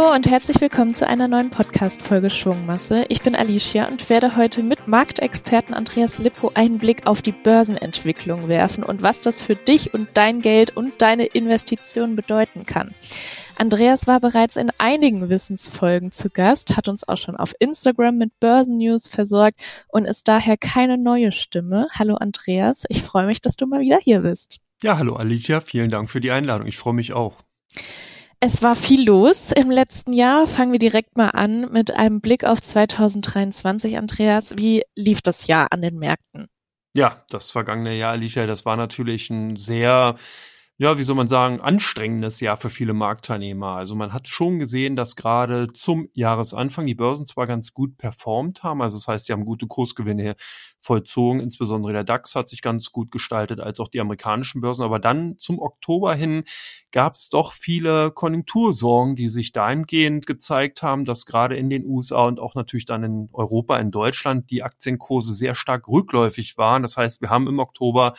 Hallo und herzlich willkommen zu einer neuen Podcast-Folge Schwungmasse. Ich bin Alicia und werde heute mit Marktexperten Andreas Lippo einen Blick auf die Börsenentwicklung werfen und was das für dich und dein Geld und deine Investitionen bedeuten kann. Andreas war bereits in einigen Wissensfolgen zu Gast, hat uns auch schon auf Instagram mit Börsennews versorgt und ist daher keine neue Stimme. Hallo Andreas, ich freue mich, dass du mal wieder hier bist. Ja, hallo Alicia, vielen Dank für die Einladung. Ich freue mich auch. Es war viel los im letzten Jahr. Fangen wir direkt mal an mit einem Blick auf 2023. Andreas, wie lief das Jahr an den Märkten? Ja, das vergangene Jahr, Alicia, das war natürlich ein sehr ja, wie soll man sagen, anstrengendes Jahr für viele Marktteilnehmer. Also man hat schon gesehen, dass gerade zum Jahresanfang die Börsen zwar ganz gut performt haben, also das heißt, sie haben gute Kursgewinne vollzogen, insbesondere der DAX hat sich ganz gut gestaltet, als auch die amerikanischen Börsen, aber dann zum Oktober hin gab es doch viele Konjunktursorgen, die sich dahingehend gezeigt haben, dass gerade in den USA und auch natürlich dann in Europa, in Deutschland die Aktienkurse sehr stark rückläufig waren. Das heißt, wir haben im Oktober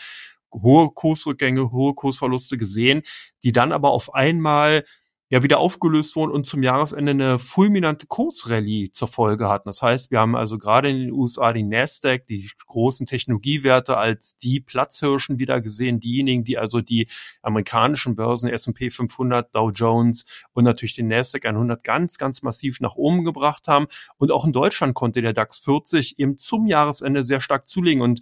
hohe Kursrückgänge, hohe Kursverluste gesehen, die dann aber auf einmal ja wieder aufgelöst wurden und zum Jahresende eine fulminante Kursrallye zur Folge hatten. Das heißt, wir haben also gerade in den USA die Nasdaq, die großen Technologiewerte als die Platzhirschen wieder gesehen, diejenigen, die also die amerikanischen Börsen S&P 500, Dow Jones und natürlich den Nasdaq 100 ganz, ganz massiv nach oben gebracht haben. Und auch in Deutschland konnte der DAX 40 eben zum Jahresende sehr stark zulegen und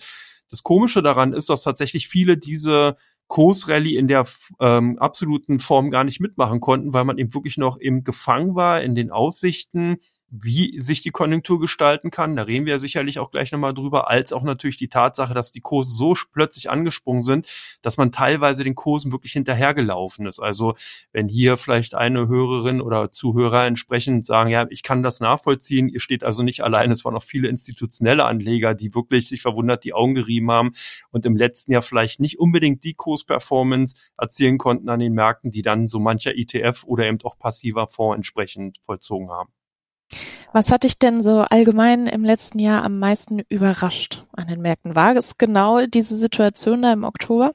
das Komische daran ist, dass tatsächlich viele diese Kursrallye in der ähm, absoluten Form gar nicht mitmachen konnten, weil man eben wirklich noch im Gefangen war in den Aussichten, wie sich die Konjunktur gestalten kann, da reden wir ja sicherlich auch gleich nochmal drüber, als auch natürlich die Tatsache, dass die Kurse so plötzlich angesprungen sind, dass man teilweise den Kursen wirklich hinterhergelaufen ist. Also wenn hier vielleicht eine Hörerin oder Zuhörer entsprechend sagen, ja, ich kann das nachvollziehen, ihr steht also nicht allein, es waren auch viele institutionelle Anleger, die wirklich sich verwundert die Augen gerieben haben und im letzten Jahr vielleicht nicht unbedingt die Kursperformance erzielen konnten an den Märkten, die dann so mancher ETF oder eben auch passiver Fonds entsprechend vollzogen haben. Was hat dich denn so allgemein im letzten Jahr am meisten überrascht an den Märkten? War es genau diese Situation da im Oktober?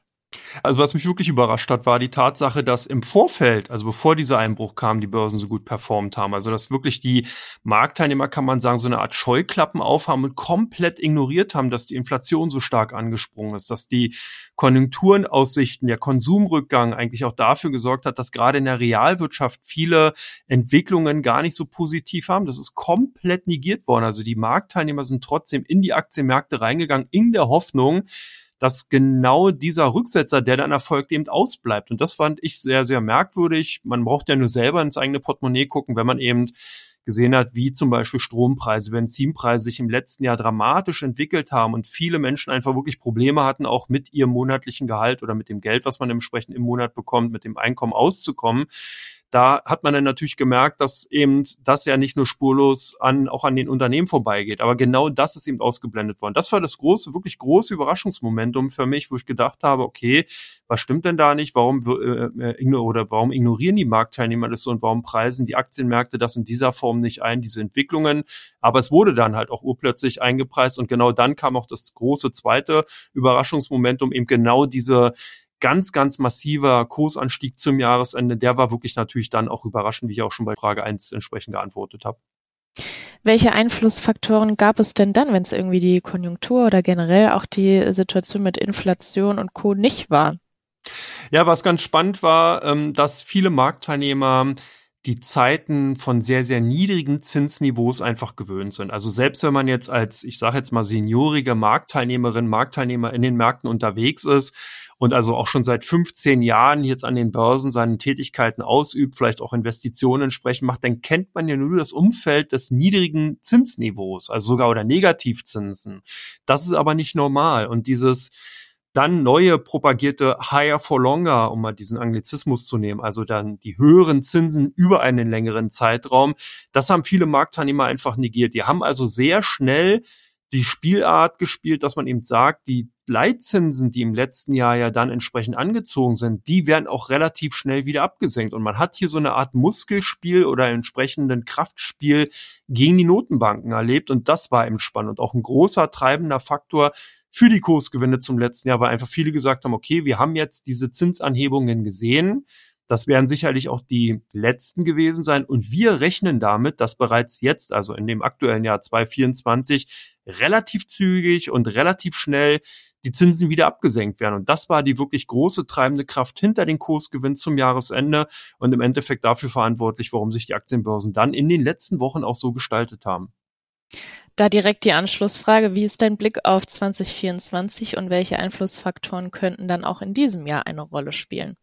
Also was mich wirklich überrascht hat, war die Tatsache, dass im Vorfeld, also bevor dieser Einbruch kam, die Börsen so gut performt haben. Also dass wirklich die Marktteilnehmer, kann man sagen, so eine Art Scheuklappen aufhaben und komplett ignoriert haben, dass die Inflation so stark angesprungen ist, dass die Konjunkturenaussichten, der Konsumrückgang eigentlich auch dafür gesorgt hat, dass gerade in der Realwirtschaft viele Entwicklungen gar nicht so positiv haben. Das ist komplett negiert worden. Also die Marktteilnehmer sind trotzdem in die Aktienmärkte reingegangen in der Hoffnung, dass genau dieser Rücksetzer, der dann erfolgt, eben ausbleibt. Und das fand ich sehr, sehr merkwürdig. Man braucht ja nur selber ins eigene Portemonnaie gucken, wenn man eben gesehen hat, wie zum Beispiel Strompreise, Benzinpreise sich im letzten Jahr dramatisch entwickelt haben und viele Menschen einfach wirklich Probleme hatten, auch mit ihrem monatlichen Gehalt oder mit dem Geld, was man entsprechend im Monat bekommt, mit dem Einkommen auszukommen da hat man dann natürlich gemerkt, dass eben das ja nicht nur spurlos an, auch an den Unternehmen vorbeigeht. Aber genau das ist eben ausgeblendet worden. Das war das große, wirklich große Überraschungsmomentum für mich, wo ich gedacht habe, okay, was stimmt denn da nicht? Warum, äh, äh oder warum ignorieren die Marktteilnehmer das so und warum preisen die Aktienmärkte das in dieser Form nicht ein, diese Entwicklungen? Aber es wurde dann halt auch urplötzlich eingepreist und genau dann kam auch das große zweite Überraschungsmomentum, eben genau diese ganz, ganz massiver Kursanstieg zum Jahresende, der war wirklich natürlich dann auch überraschend, wie ich auch schon bei Frage 1 entsprechend geantwortet habe. Welche Einflussfaktoren gab es denn dann, wenn es irgendwie die Konjunktur oder generell auch die Situation mit Inflation und Co. nicht war? Ja, was ganz spannend war, ähm, dass viele Marktteilnehmer die Zeiten von sehr, sehr niedrigen Zinsniveaus einfach gewöhnt sind. Also selbst wenn man jetzt als, ich sage jetzt mal, seniorige Marktteilnehmerin, Marktteilnehmer in den Märkten unterwegs ist, und also auch schon seit 15 Jahren jetzt an den Börsen seine Tätigkeiten ausübt, vielleicht auch Investitionen entsprechend macht, dann kennt man ja nur das Umfeld des niedrigen Zinsniveaus, also sogar oder Negativzinsen. Das ist aber nicht normal. Und dieses dann neue propagierte Higher for Longer, um mal diesen Anglizismus zu nehmen, also dann die höheren Zinsen über einen längeren Zeitraum, das haben viele Marktteilnehmer einfach negiert. Die haben also sehr schnell die Spielart gespielt, dass man eben sagt, die Leitzinsen, die im letzten Jahr ja dann entsprechend angezogen sind, die werden auch relativ schnell wieder abgesenkt. Und man hat hier so eine Art Muskelspiel oder entsprechenden Kraftspiel gegen die Notenbanken erlebt. Und das war eben spannend und auch ein großer treibender Faktor für die Kursgewinne zum letzten Jahr, weil einfach viele gesagt haben, okay, wir haben jetzt diese Zinsanhebungen gesehen Das werden sicherlich auch die letzten gewesen sein. Und wir rechnen damit, dass bereits jetzt, also in dem aktuellen Jahr 2024, relativ zügig und relativ schnell die Zinsen wieder abgesenkt werden. Und das war die wirklich große treibende Kraft hinter den Kursgewinn zum Jahresende und im Endeffekt dafür verantwortlich, warum sich die Aktienbörsen dann in den letzten Wochen auch so gestaltet haben. Da direkt die Anschlussfrage, wie ist dein Blick auf 2024 und welche Einflussfaktoren könnten dann auch in diesem Jahr eine Rolle spielen?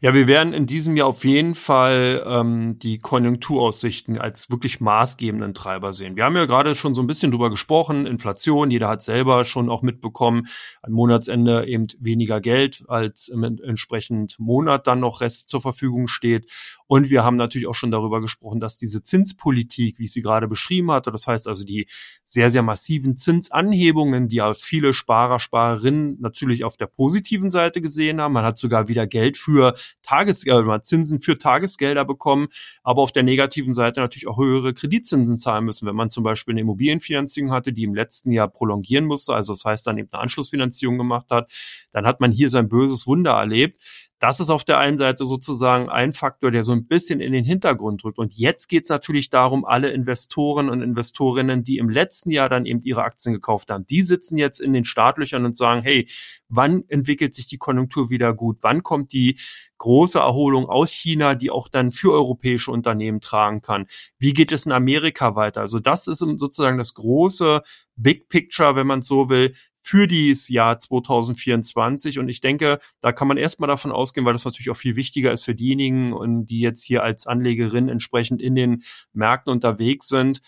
Ja, wir werden in diesem Jahr auf jeden Fall ähm, die Konjunkturaussichten als wirklich maßgebenden Treiber sehen. Wir haben ja gerade schon so ein bisschen drüber gesprochen, Inflation, jeder hat selber schon auch mitbekommen, am Monatsende eben weniger Geld, als im entsprechend Monat dann noch Rest zur Verfügung steht. Und wir haben natürlich auch schon darüber gesprochen, dass diese Zinspolitik, wie ich sie gerade beschrieben hatte, das heißt also die sehr, sehr massiven Zinsanhebungen, die ja viele Sparer, Sparerinnen natürlich auf der positiven Seite gesehen haben. Man hat sogar wieder Geld für Tagesgelder, Zinsen für Tagesgelder bekommen, aber auf der negativen Seite natürlich auch höhere Kreditzinsen zahlen müssen. Wenn man zum Beispiel eine Immobilienfinanzierung hatte, die im letzten Jahr prolongieren musste, also das heißt dann eben eine Anschlussfinanzierung gemacht hat, dann hat man hier sein böses Wunder erlebt. Das ist auf der einen Seite sozusagen ein Faktor, der so ein bisschen in den Hintergrund drückt. Und jetzt geht es natürlich darum, alle Investoren und Investorinnen, die im letzten Jahr dann eben ihre Aktien gekauft haben, die sitzen jetzt in den Startlöchern und sagen, hey, wann entwickelt sich die Konjunktur wieder gut? Wann kommt die große Erholung aus China, die auch dann für europäische Unternehmen tragen kann? Wie geht es in Amerika weiter? Also das ist sozusagen das große Big Picture, wenn man so will, für dieses Jahr 2024. Und ich denke, da kann man erstmal davon ausgehen, weil das natürlich auch viel wichtiger ist für diejenigen, die jetzt hier als Anlegerin entsprechend in den Märkten unterwegs sind,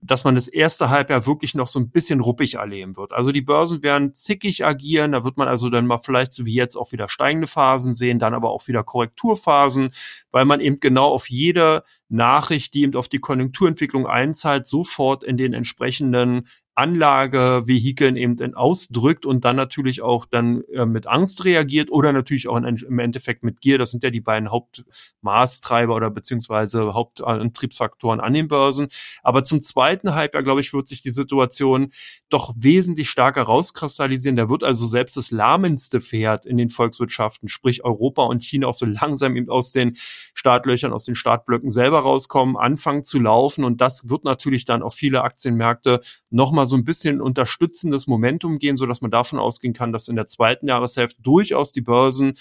dass man das erste Halbjahr wirklich noch so ein bisschen ruppig erleben wird. Also die Börsen werden zickig agieren, da wird man also dann mal vielleicht so wie jetzt auch wieder steigende Phasen sehen, dann aber auch wieder Korrekturphasen, weil man eben genau auf jede Nachricht, die eben auf die Konjunkturentwicklung einzahlt, sofort in den entsprechenden Anlagevehikeln eben ausdrückt und dann natürlich auch dann äh, mit Angst reagiert oder natürlich auch in, im Endeffekt mit Gier. Das sind ja die beiden Hauptmaßtreiber oder beziehungsweise Hauptantriebsfaktoren an den Börsen. Aber zum zweiten Halbjahr, glaube ich, wird sich die Situation doch wesentlich stärker rauskristallisieren. Da wird also selbst das lahmendste Pferd in den Volkswirtschaften, sprich Europa und China, auch so langsam eben aus den Startlöchern, aus den Startblöcken selber rauskommen, anfangen zu laufen. Und das wird natürlich dann auf viele Aktienmärkte nochmal so ein bisschen unterstützendes Momentum gehen, so dass man davon ausgehen kann, dass in der zweiten Jahreshälfte durchaus die Börsen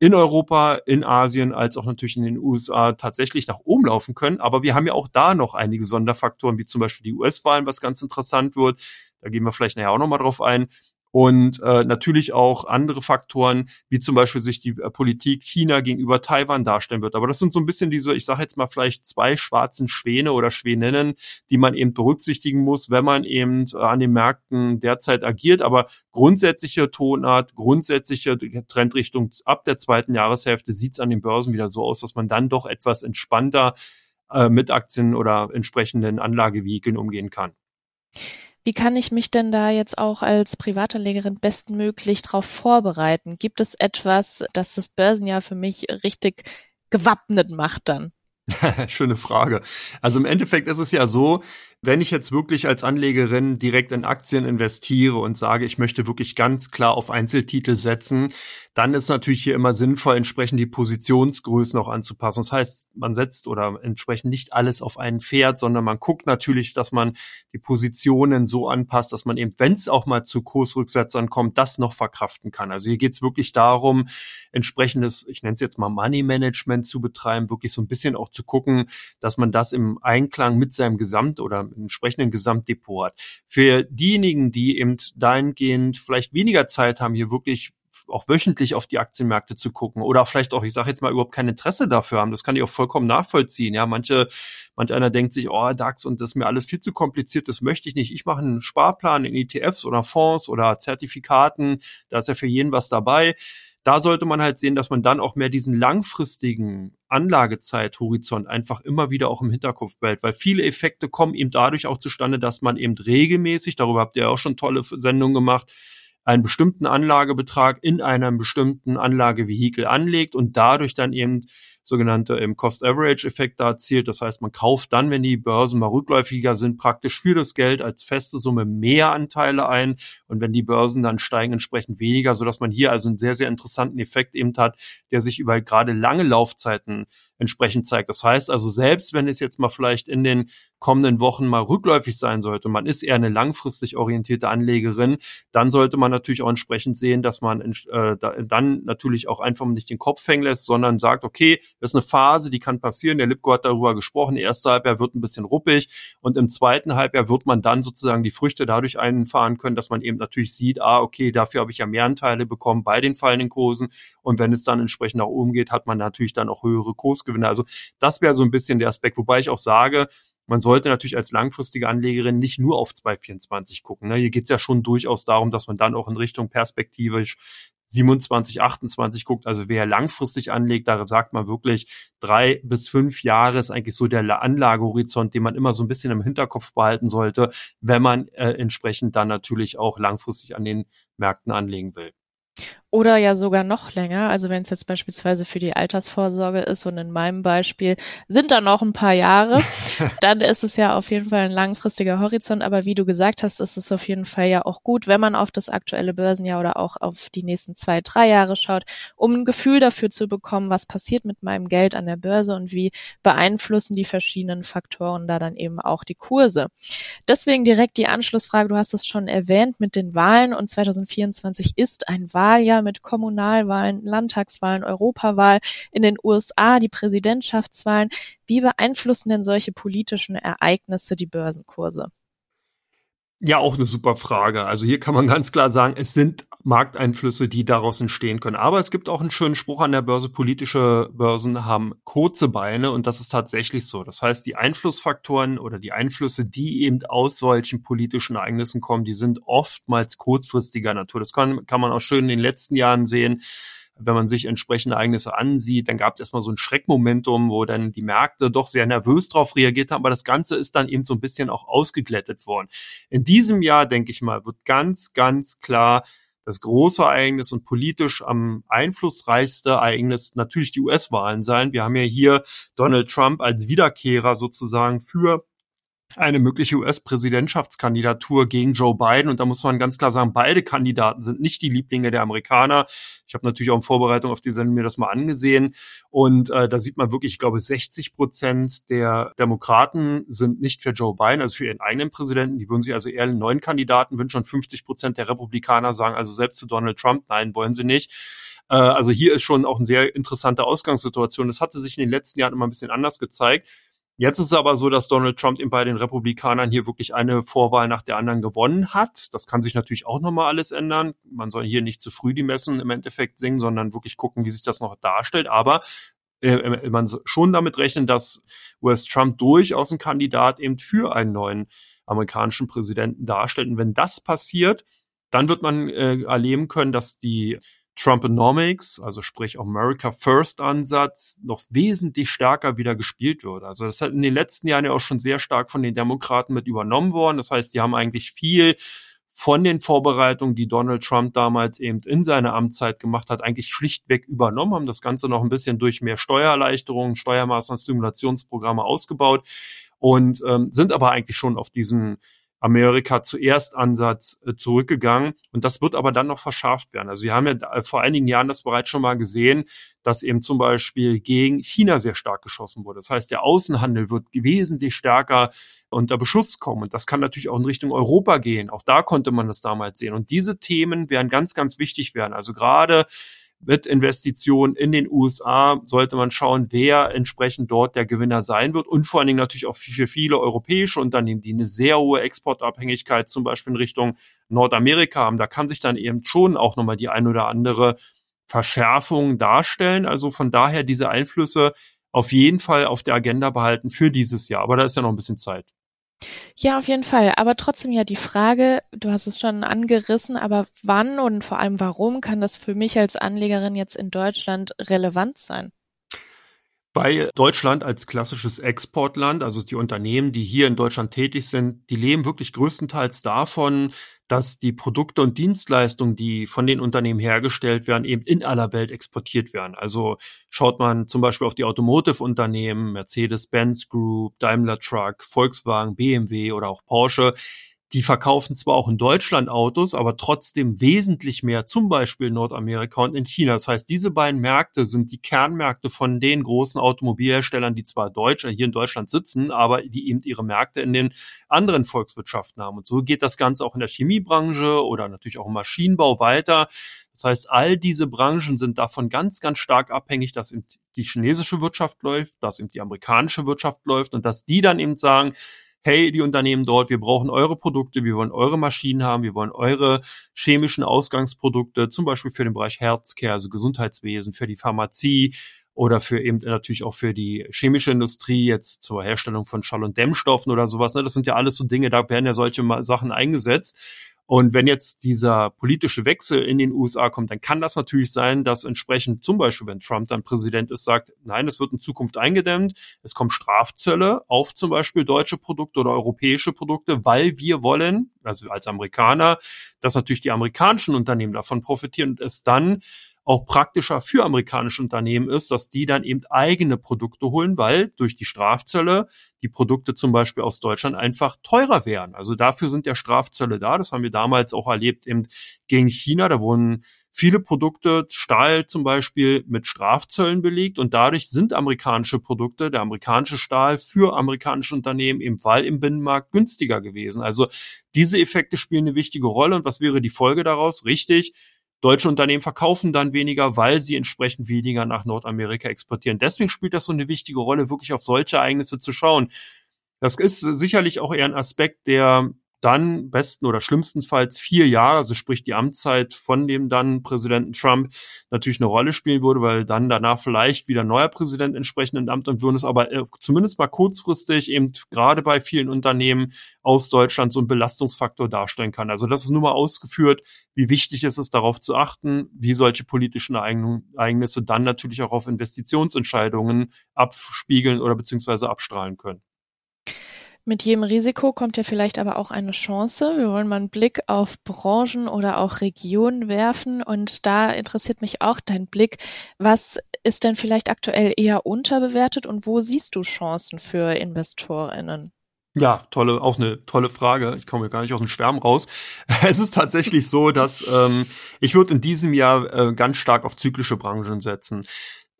in Europa, in Asien als auch natürlich in den USA tatsächlich nach oben laufen können. Aber wir haben ja auch da noch einige Sonderfaktoren, wie zum Beispiel die US-Wahlen, was ganz interessant wird. Da gehen wir vielleicht nachher auch nochmal drauf ein und äh, natürlich auch andere Faktoren, wie zum Beispiel sich die äh, Politik China gegenüber Taiwan darstellen wird. Aber das sind so ein bisschen diese, ich sage jetzt mal vielleicht zwei schwarzen Schwäne oder Schwäninnen, die man eben berücksichtigen muss, wenn man eben äh, an den Märkten derzeit agiert. Aber grundsätzliche Tonart, grundsätzliche Trendrichtung ab der zweiten Jahreshälfte sieht es an den Börsen wieder so aus, dass man dann doch etwas entspannter äh, mit Aktien oder entsprechenden Anlagevehikeln umgehen kann. Wie kann ich mich denn da jetzt auch als Privatanlegerin bestmöglich darauf vorbereiten? Gibt es etwas, das das Börsenjahr für mich richtig gewappnet macht dann? Schöne Frage. Also im Endeffekt ist es ja so, wenn ich jetzt wirklich als Anlegerin direkt in Aktien investiere und sage, ich möchte wirklich ganz klar auf Einzeltitel setzen, dann ist natürlich hier immer sinnvoll, entsprechend die Positionsgrößen auch anzupassen. Das heißt, man setzt oder entsprechend nicht alles auf einen Pferd, sondern man guckt natürlich, dass man die Positionen so anpasst, dass man eben, wenn es auch mal zu Kursrücksetzern kommt, das noch verkraften kann. Also hier geht es wirklich darum, entsprechendes, ich nenne es jetzt mal Money Management zu betreiben, wirklich so ein bisschen auch zu gucken, dass man das im Einklang mit seinem Gesamt- oder entsprechenden Gesamtdepot hat. Für diejenigen, die eben dahingehend vielleicht weniger Zeit haben, hier wirklich auch wöchentlich auf die Aktienmärkte zu gucken oder vielleicht auch, ich sage jetzt mal, überhaupt kein Interesse dafür haben. Das kann ich auch vollkommen nachvollziehen. Ja, manche, manch einer denkt sich, oh, DAX und das ist mir alles viel zu kompliziert, das möchte ich nicht. Ich mache einen Sparplan in ETFs oder Fonds oder Zertifikaten, da ist ja für jeden was dabei da sollte man halt sehen, dass man dann auch mehr diesen langfristigen Anlagezeithorizont einfach immer wieder auch im Hinterkopf behält, weil viele Effekte kommen eben dadurch auch zustande, dass man eben regelmäßig, darüber habt ihr auch schon tolle Sendungen gemacht, einen bestimmten Anlagebetrag in einem bestimmten Anlagevehikel anlegt und dadurch dann eben sogenannte im Cost-Average-Effekt da erzielt. Das heißt, man kauft dann, wenn die Börsen mal rückläufiger sind, praktisch für das Geld als feste Summe mehr Anteile ein und wenn die Börsen dann steigen, entsprechend weniger, sodass man hier also einen sehr, sehr interessanten Effekt eben hat, der sich über gerade lange Laufzeiten entsprechend zeigt. Das heißt also, selbst wenn es jetzt mal vielleicht in den kommenden Wochen mal rückläufig sein sollte, man ist eher eine langfristig orientierte Anlegerin, dann sollte man natürlich auch entsprechend sehen, dass man äh, dann natürlich auch einfach nicht den Kopf hängen lässt, sondern sagt, okay, das ist eine Phase, die kann passieren. Der Lipko hat darüber gesprochen. Erste Halbjahr wird ein bisschen ruppig und im zweiten Halbjahr wird man dann sozusagen die Früchte dadurch einfahren können, dass man eben natürlich sieht, ah, okay, dafür habe ich ja mehr Anteile bekommen bei den fallenden Kursen und wenn es dann entsprechend nach oben geht, hat man natürlich dann auch höhere Kursgewinne. Also das wäre so ein bisschen der Aspekt, wobei ich auch sage, man sollte natürlich als langfristige Anlegerin nicht nur auf 224 gucken. Ne? Hier geht es ja schon durchaus darum, dass man dann auch in Richtung perspektivisch 27, 28 guckt. Also wer langfristig anlegt, da sagt man wirklich drei bis fünf Jahre ist eigentlich so der Anlagehorizont, den man immer so ein bisschen im Hinterkopf behalten sollte, wenn man äh, entsprechend dann natürlich auch langfristig an den Märkten anlegen will. Oder ja sogar noch länger. Also wenn es jetzt beispielsweise für die Altersvorsorge ist und in meinem Beispiel sind da noch ein paar Jahre, dann ist es ja auf jeden Fall ein langfristiger Horizont. Aber wie du gesagt hast, ist es auf jeden Fall ja auch gut, wenn man auf das aktuelle Börsenjahr oder auch auf die nächsten zwei, drei Jahre schaut, um ein Gefühl dafür zu bekommen, was passiert mit meinem Geld an der Börse und wie beeinflussen die verschiedenen Faktoren da dann eben auch die Kurse. Deswegen direkt die Anschlussfrage, du hast es schon erwähnt mit den Wahlen und 2024 ist ein Wahljahr mit Kommunalwahlen, Landtagswahlen, Europawahl, in den USA die Präsidentschaftswahlen. Wie beeinflussen denn solche politischen Ereignisse die Börsenkurse? Ja, auch eine super Frage. Also hier kann man ganz klar sagen, es sind Markteinflüsse, die daraus entstehen können. Aber es gibt auch einen schönen Spruch an der Börse, politische Börsen haben kurze Beine und das ist tatsächlich so. Das heißt, die Einflussfaktoren oder die Einflüsse, die eben aus solchen politischen Ereignissen kommen, die sind oftmals kurzfristiger Natur. Das kann, kann man auch schön in den letzten Jahren sehen wenn man sich entsprechende Ereignisse ansieht, dann gab es erstmal so ein Schreckmomentum, wo dann die Märkte doch sehr nervös drauf reagiert haben, aber das Ganze ist dann eben so ein bisschen auch ausgeglättet worden. In diesem Jahr, denke ich mal, wird ganz, ganz klar das große Ereignis und politisch am einflussreichste Ereignis natürlich die US-Wahlen sein. Wir haben ja hier Donald Trump als Wiederkehrer sozusagen für eine mögliche US-Präsidentschaftskandidatur gegen Joe Biden. Und da muss man ganz klar sagen, beide Kandidaten sind nicht die Lieblinge der Amerikaner. Ich habe natürlich auch in Vorbereitung auf die Sendung mir das mal angesehen. Und äh, da sieht man wirklich, ich glaube, 60 Prozent der Demokraten sind nicht für Joe Biden, also für ihren eigenen Präsidenten. Die würden sich also eher einen neuen Kandidaten wünschen. Und 50 Prozent der Republikaner sagen also selbst zu Donald Trump, nein, wollen sie nicht. Äh, also hier ist schon auch eine sehr interessante Ausgangssituation. Das hatte sich in den letzten Jahren immer ein bisschen anders gezeigt. Jetzt ist es aber so, dass Donald Trump eben bei den Republikanern hier wirklich eine Vorwahl nach der anderen gewonnen hat. Das kann sich natürlich auch nochmal alles ändern. Man soll hier nicht zu früh die Messen im Endeffekt singen, sondern wirklich gucken, wie sich das noch darstellt. Aber äh, äh man schon damit rechnen, dass US Trump durchaus ein Kandidat eben für einen neuen amerikanischen Präsidenten darstellt. Und wenn das passiert, dann wird man äh, erleben können, dass die Trumponomics, also sprich America First Ansatz, noch wesentlich stärker wieder gespielt wird. Also das hat in den letzten Jahren ja auch schon sehr stark von den Demokraten mit übernommen worden. Das heißt, die haben eigentlich viel von den Vorbereitungen, die Donald Trump damals eben in seiner Amtszeit gemacht hat, eigentlich schlichtweg übernommen, haben das Ganze noch ein bisschen durch mehr Steuererleichterungen, Steuermaßnahmen, Stimulationsprogramme ausgebaut und ähm, sind aber eigentlich schon auf diesen Amerika zuerst Ansatz äh, zurückgegangen. Und das wird aber dann noch verschärft werden. Also wir haben ja äh, vor einigen Jahren das bereits schon mal gesehen, dass eben zum Beispiel gegen China sehr stark geschossen wurde. Das heißt, der Außenhandel wird wesentlich stärker unter Beschuss kommen. Und das kann natürlich auch in Richtung Europa gehen. Auch da konnte man das damals sehen. Und diese Themen werden ganz, ganz wichtig werden. Also gerade mit Investitionen in den USA sollte man schauen, wer entsprechend dort der Gewinner sein wird und vor allen Dingen natürlich auch für viele europäische Unternehmen, die eine sehr hohe Exportabhängigkeit zum Beispiel in Richtung Nordamerika haben. Da kann sich dann eben schon auch nochmal die ein oder andere Verschärfung darstellen. Also von daher diese Einflüsse auf jeden Fall auf der Agenda behalten für dieses Jahr. Aber da ist ja noch ein bisschen Zeit. Ja, auf jeden Fall. Aber trotzdem ja die Frage, du hast es schon angerissen, aber wann und vor allem warum kann das für mich als Anlegerin jetzt in Deutschland relevant sein? Weil Deutschland als klassisches Exportland, also die Unternehmen, die hier in Deutschland tätig sind, die leben wirklich größtenteils davon, dass die Produkte und Dienstleistungen, die von den Unternehmen hergestellt werden, eben in aller Welt exportiert werden. Also schaut man zum Beispiel auf die Automotive-Unternehmen, Mercedes-Benz Group, Daimler Truck, Volkswagen, BMW oder auch Porsche, die verkaufen zwar auch in Deutschland Autos, aber trotzdem wesentlich mehr, zum Beispiel in Nordamerika und in China. Das heißt, diese beiden Märkte sind die Kernmärkte von den großen Automobilherstellern, die zwar Deutsch, hier in Deutschland sitzen, aber die eben ihre Märkte in den anderen Volkswirtschaften haben. Und so geht das Ganze auch in der Chemiebranche oder natürlich auch im Maschinenbau weiter. Das heißt, all diese Branchen sind davon ganz, ganz stark abhängig, dass eben die chinesische Wirtschaft läuft, dass eben die amerikanische Wirtschaft läuft und dass die dann eben sagen, hey, die Unternehmen dort, wir brauchen eure Produkte, wir wollen eure Maschinen haben, wir wollen eure chemischen Ausgangsprodukte, zum Beispiel für den Bereich Healthcare, also Gesundheitswesen, für die Pharmazie oder für eben natürlich auch für die chemische Industrie, jetzt zur Herstellung von Schall- und Dämmstoffen oder sowas. Ne? Das sind ja alles so Dinge, da werden ja solche Sachen eingesetzt. Und wenn jetzt dieser politische Wechsel in den USA kommt, dann kann das natürlich sein, dass entsprechend zum Beispiel, wenn Trump dann Präsident ist, sagt, nein, es wird in Zukunft eingedämmt, es kommen Strafzölle auf zum Beispiel deutsche Produkte oder europäische Produkte, weil wir wollen, also als Amerikaner, dass natürlich die amerikanischen Unternehmen davon profitieren und es dann auch praktischer für amerikanische Unternehmen ist, dass die dann eben eigene Produkte holen, weil durch die Strafzölle die Produkte zum Beispiel aus Deutschland einfach teurer wären. Also dafür sind ja Strafzölle da. Das haben wir damals auch erlebt eben gegen China. Da wurden viele Produkte, Stahl zum Beispiel, mit Strafzöllen belegt und dadurch sind amerikanische Produkte, der amerikanische Stahl für amerikanische Unternehmen im Fall im Binnenmarkt günstiger gewesen. Also diese Effekte spielen eine wichtige Rolle und was wäre die Folge daraus? Richtig, Deutsche Unternehmen verkaufen dann weniger, weil sie entsprechend weniger nach Nordamerika exportieren. Deswegen spielt das so eine wichtige Rolle, wirklich auf solche Ereignisse zu schauen. Das ist sicherlich auch eher ein Aspekt, der dann besten oder schlimmstenfalls vier Jahre, also sprich die Amtszeit von dem dann Präsidenten Trump, natürlich eine Rolle spielen würde, weil dann danach vielleicht wieder neuer Präsident entsprechend in Amt und würden es aber äh, zumindest mal kurzfristig eben gerade bei vielen Unternehmen aus Deutschland so ein Belastungsfaktor darstellen kann. Also das ist nur mal ausgeführt, wie wichtig es ist, darauf zu achten, wie solche politischen Ereignisse dann natürlich auch auf Investitionsentscheidungen abspiegeln oder beziehungsweise abstrahlen können. Mit jedem Risiko kommt ja vielleicht aber auch eine Chance. Wir wollen mal einen Blick auf Branchen oder auch Regionen werfen. Und da interessiert mich auch dein Blick. Was ist denn vielleicht aktuell eher unterbewertet und wo siehst du Chancen für InvestorInnen? Ja, tolle, auch eine tolle Frage. Ich komme gar nicht aus dem Schwärm raus. Es ist tatsächlich so, dass ähm, ich würde in diesem Jahr äh, ganz stark auf zyklische Branchen setzen.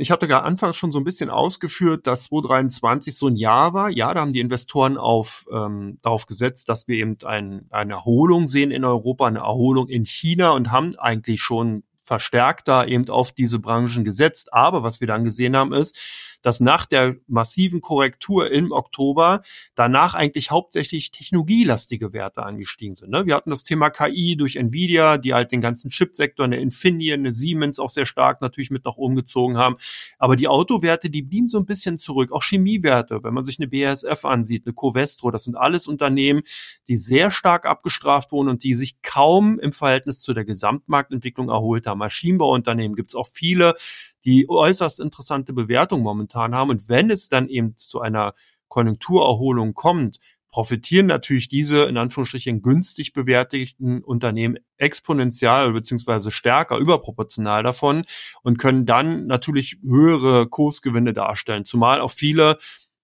Ich hatte gar anfangs schon so ein bisschen ausgeführt, dass 2023 so ein Jahr war. Ja, da haben die Investoren auf, ähm, darauf gesetzt, dass wir eben ein, eine Erholung sehen in Europa, eine Erholung in China und haben eigentlich schon verstärkt da eben auf diese Branchen gesetzt. Aber was wir dann gesehen haben, ist, dass nach der massiven Korrektur im Oktober danach eigentlich hauptsächlich technologielastige Werte angestiegen sind. Ne? Wir hatten das Thema KI durch Nvidia, die halt den ganzen Chipsektor, eine Infineon, eine Siemens auch sehr stark natürlich mit nach oben gezogen haben. Aber die Autowerte, die blieben so ein bisschen zurück. Auch Chemiewerte, wenn man sich eine BASF ansieht, eine Covestro, das sind alles Unternehmen, die sehr stark abgestraft wurden und die sich kaum im Verhältnis zu der Gesamtmarktentwicklung erholt haben. Maschinenbauunternehmen gibt es auch viele, die äußerst interessante Bewertung momentan haben. Und wenn es dann eben zu einer Konjunkturerholung kommt, profitieren natürlich diese in Anführungsstrichen günstig bewerteten Unternehmen exponentiell beziehungsweise stärker überproportional davon und können dann natürlich höhere Kursgewinne darstellen. Zumal auch viele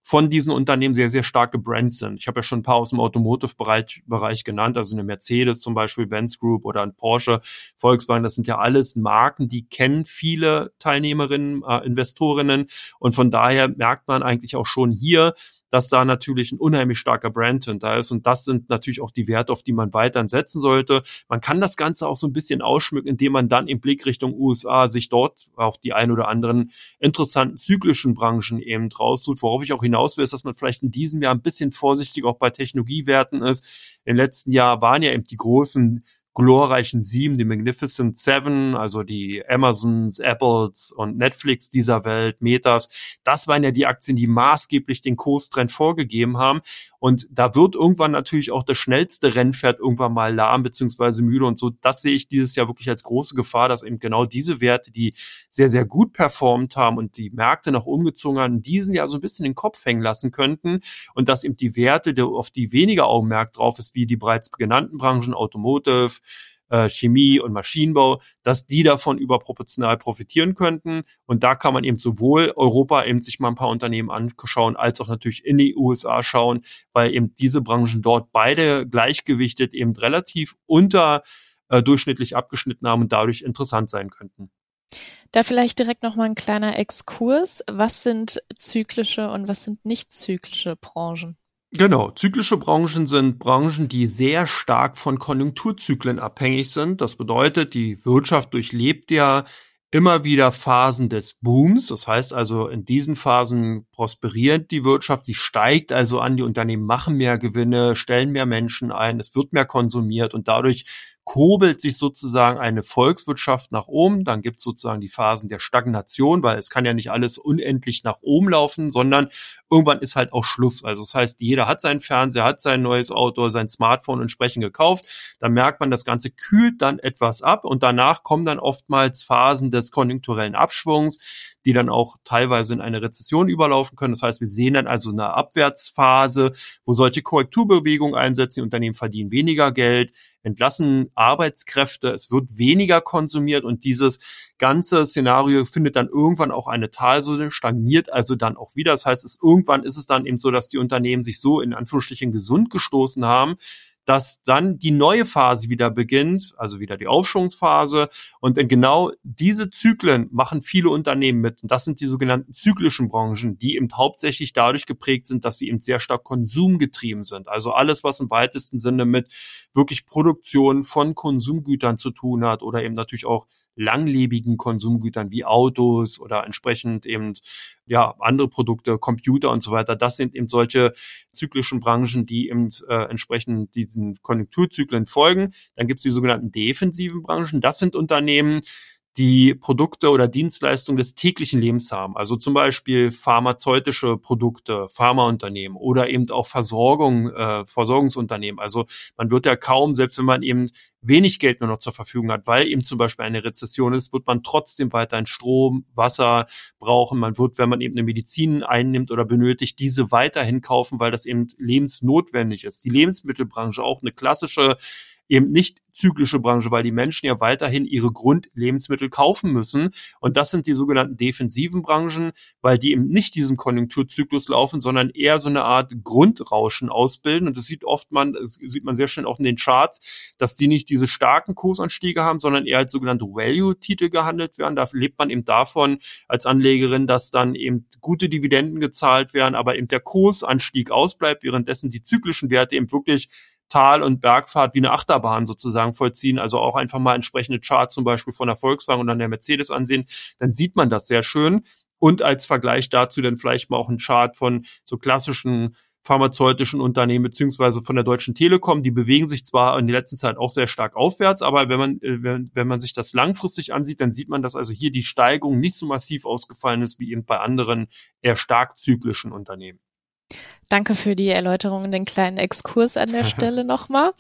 von diesen Unternehmen sehr, sehr stark gebrannt sind. Ich habe ja schon ein paar aus dem Automotive-Bereich Bereich genannt, also eine Mercedes zum Beispiel, Benz Group oder ein Porsche, Volkswagen, das sind ja alles Marken, die kennen viele Teilnehmerinnen, äh, Investorinnen und von daher merkt man eigentlich auch schon hier, dass da natürlich ein unheimlich starker Brand hinter ist. Und das sind natürlich auch die Werte, auf die man weiterhin setzen sollte. Man kann das Ganze auch so ein bisschen ausschmücken, indem man dann im Blick Richtung USA sich dort auch die ein oder anderen interessanten zyklischen Branchen eben raussucht. Worauf ich auch hinaus will, ist, dass man vielleicht in diesem Jahr ein bisschen vorsichtig auch bei Technologiewerten ist. Im letzten Jahr waren ja eben die großen glorreichen Sieben, die Magnificent Seven, also die Amazons, Apples und Netflix dieser Welt, Metas, das waren ja die Aktien, die maßgeblich den Kurstrend vorgegeben haben. Und da wird irgendwann natürlich auch das schnellste Rennpferd irgendwann mal lahm beziehungsweise müde und so. Das sehe ich dieses Jahr wirklich als große Gefahr, dass eben genau diese Werte, die sehr, sehr gut performt haben und die Märkte nach umgezogen haben, diesen Jahr so ein bisschen den Kopf hängen lassen könnten und dass eben die Werte, auf die weniger Augenmerk drauf ist, wie die bereits genannten Branchen, Automotive, äh, Chemie und Maschinenbau, dass die davon überproportional profitieren könnten. Und da kann man eben sowohl Europa eben sich mal ein paar Unternehmen anschauen, als auch natürlich in die USA schauen, weil eben diese Branchen dort beide gleichgewichtet eben relativ unter äh, abgeschnitten haben und dadurch interessant sein könnten. Da vielleicht direkt nochmal ein kleiner Exkurs. Was sind zyklische und was sind nicht zyklische Branchen? Genau, zyklische Branchen sind Branchen, die sehr stark von Konjunkturzyklen abhängig sind. Das bedeutet, die Wirtschaft durchlebt ja immer wieder Phasen des Booms. Das heißt also, in diesen Phasen prosperiert die Wirtschaft, sie steigt also an, die Unternehmen machen mehr Gewinne, stellen mehr Menschen ein, es wird mehr konsumiert und dadurch kurbelt sich sozusagen eine Volkswirtschaft nach oben. Dann gibt es sozusagen die Phasen der Stagnation, weil es kann ja nicht alles unendlich nach oben laufen, sondern irgendwann ist halt auch Schluss. Also das heißt, jeder hat seinen Fernseher, hat sein neues Auto, sein Smartphone entsprechend gekauft. Da merkt man, das Ganze kühlt dann etwas ab und danach kommen dann oftmals Phasen des konjunkturellen Abschwungs die dann auch teilweise in eine Rezession überlaufen können. Das heißt, wir sehen dann also eine Abwärtsphase, wo solche Korrekturbewegungen einsetzen. Die Unternehmen verdienen weniger Geld, entlassen Arbeitskräfte, es wird weniger konsumiert und dieses ganze Szenario findet dann irgendwann auch eine Talsohle, stagniert also dann auch wieder. Das heißt, es, irgendwann ist es dann eben so, dass die Unternehmen sich so in Anführungsstrichen gesund gestoßen haben, dass dann die neue Phase wieder beginnt, also wieder die Aufschwungsphase. Und genau diese Zyklen machen viele Unternehmen mit. Und das sind die sogenannten zyklischen Branchen, die eben hauptsächlich dadurch geprägt sind, dass sie eben sehr stark konsumgetrieben sind. Also alles, was im weitesten Sinne mit wirklich Produktion von Konsumgütern zu tun hat oder eben natürlich auch langlebigen Konsumgütern wie Autos oder entsprechend eben ja andere Produkte, Computer und so weiter. Das sind eben solche zyklischen Branchen, die eben äh, entsprechend diesen Konjunkturzyklen folgen. Dann gibt es die sogenannten defensiven Branchen. Das sind Unternehmen, die Produkte oder Dienstleistungen des täglichen Lebens haben. Also zum Beispiel pharmazeutische Produkte, Pharmaunternehmen oder eben auch Versorgung, äh, Versorgungsunternehmen. Also man wird ja kaum, selbst wenn man eben wenig Geld nur noch zur Verfügung hat, weil eben zum Beispiel eine Rezession ist, wird man trotzdem weiterhin Strom, Wasser brauchen. Man wird, wenn man eben eine Medizin einnimmt oder benötigt, diese weiterhin kaufen, weil das eben lebensnotwendig ist. Die Lebensmittelbranche auch eine klassische eben nicht zyklische Branche, weil die Menschen ja weiterhin ihre Grundlebensmittel kaufen müssen. Und das sind die sogenannten defensiven Branchen, weil die eben nicht diesen Konjunkturzyklus laufen, sondern eher so eine Art Grundrauschen ausbilden. Und das sieht oft man, sieht man sehr schön auch in den Charts, dass die nicht diese starken Kursanstiege haben, sondern eher als sogenannte Value-Titel gehandelt werden. Da lebt man eben davon als Anlegerin, dass dann eben gute Dividenden gezahlt werden, aber eben der Kursanstieg ausbleibt, währenddessen die zyklischen Werte eben wirklich Tal- und Bergfahrt wie eine Achterbahn sozusagen vollziehen, also auch einfach mal entsprechende Charts zum Beispiel von der Volkswagen und dann der Mercedes ansehen, dann sieht man das sehr schön. Und als Vergleich dazu dann vielleicht mal auch ein Chart von so klassischen pharmazeutischen Unternehmen beziehungsweise von der Deutschen Telekom, die bewegen sich zwar in der letzten Zeit auch sehr stark aufwärts, aber wenn man, äh, wenn, wenn man sich das langfristig ansieht, dann sieht man, dass also hier die Steigung nicht so massiv ausgefallen ist wie eben bei anderen eher stark zyklischen Unternehmen. Danke für die Erläuterung und den kleinen Exkurs an der Stelle nochmal.